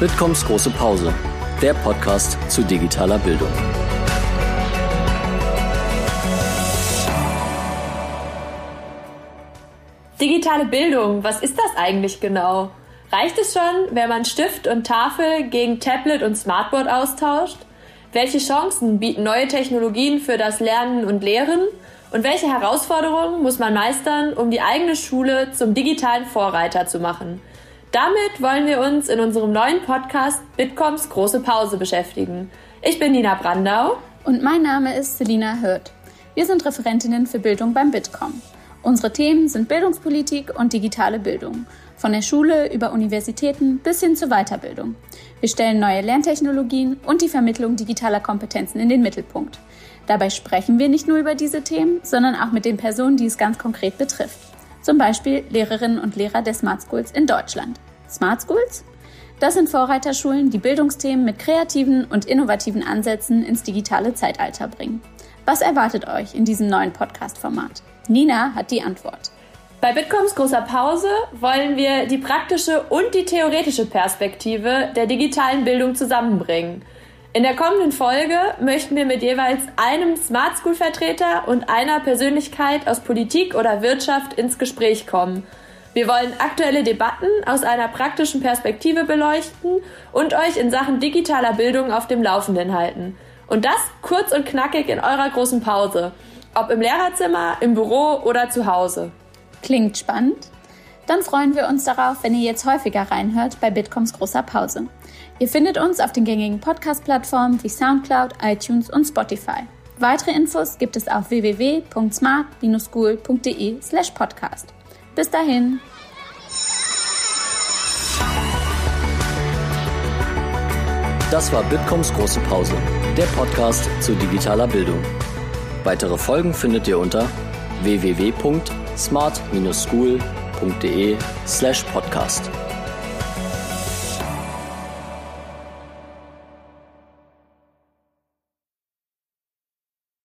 Bitkoms große Pause, der Podcast zu digitaler Bildung. Digitale Bildung, was ist das eigentlich genau? Reicht es schon, wenn man Stift und Tafel gegen Tablet und Smartboard austauscht? Welche Chancen bieten neue Technologien für das Lernen und Lehren? Und welche Herausforderungen muss man meistern, um die eigene Schule zum digitalen Vorreiter zu machen? Damit wollen wir uns in unserem neuen Podcast Bitcoms große Pause beschäftigen. Ich bin Nina Brandau. Und mein Name ist Selina Hürth. Wir sind Referentinnen für Bildung beim Bitkom. Unsere Themen sind Bildungspolitik und digitale Bildung. Von der Schule über Universitäten bis hin zur Weiterbildung. Wir stellen neue Lerntechnologien und die Vermittlung digitaler Kompetenzen in den Mittelpunkt. Dabei sprechen wir nicht nur über diese Themen, sondern auch mit den Personen, die es ganz konkret betrifft. Zum Beispiel Lehrerinnen und Lehrer der Smart Schools in Deutschland. Smart Schools? Das sind Vorreiterschulen, die Bildungsthemen mit kreativen und innovativen Ansätzen ins digitale Zeitalter bringen. Was erwartet euch in diesem neuen Podcast-Format? Nina hat die Antwort. Bei Bitcoms großer Pause wollen wir die praktische und die theoretische Perspektive der digitalen Bildung zusammenbringen. In der kommenden Folge möchten wir mit jeweils einem Smart School Vertreter und einer Persönlichkeit aus Politik oder Wirtschaft ins Gespräch kommen. Wir wollen aktuelle Debatten aus einer praktischen Perspektive beleuchten und euch in Sachen digitaler Bildung auf dem Laufenden halten. Und das kurz und knackig in eurer großen Pause. Ob im Lehrerzimmer, im Büro oder zu Hause. Klingt spannend? Dann freuen wir uns darauf, wenn ihr jetzt häufiger reinhört bei Bitcoms großer Pause. Ihr findet uns auf den gängigen Podcast-Plattformen wie Soundcloud, iTunes und Spotify. Weitere Infos gibt es auf www.smart-school.de/podcast. Bis dahin. Das war Bitkoms große Pause, der Podcast zu digitaler Bildung. Weitere Folgen findet ihr unter www.smart-school.de/podcast.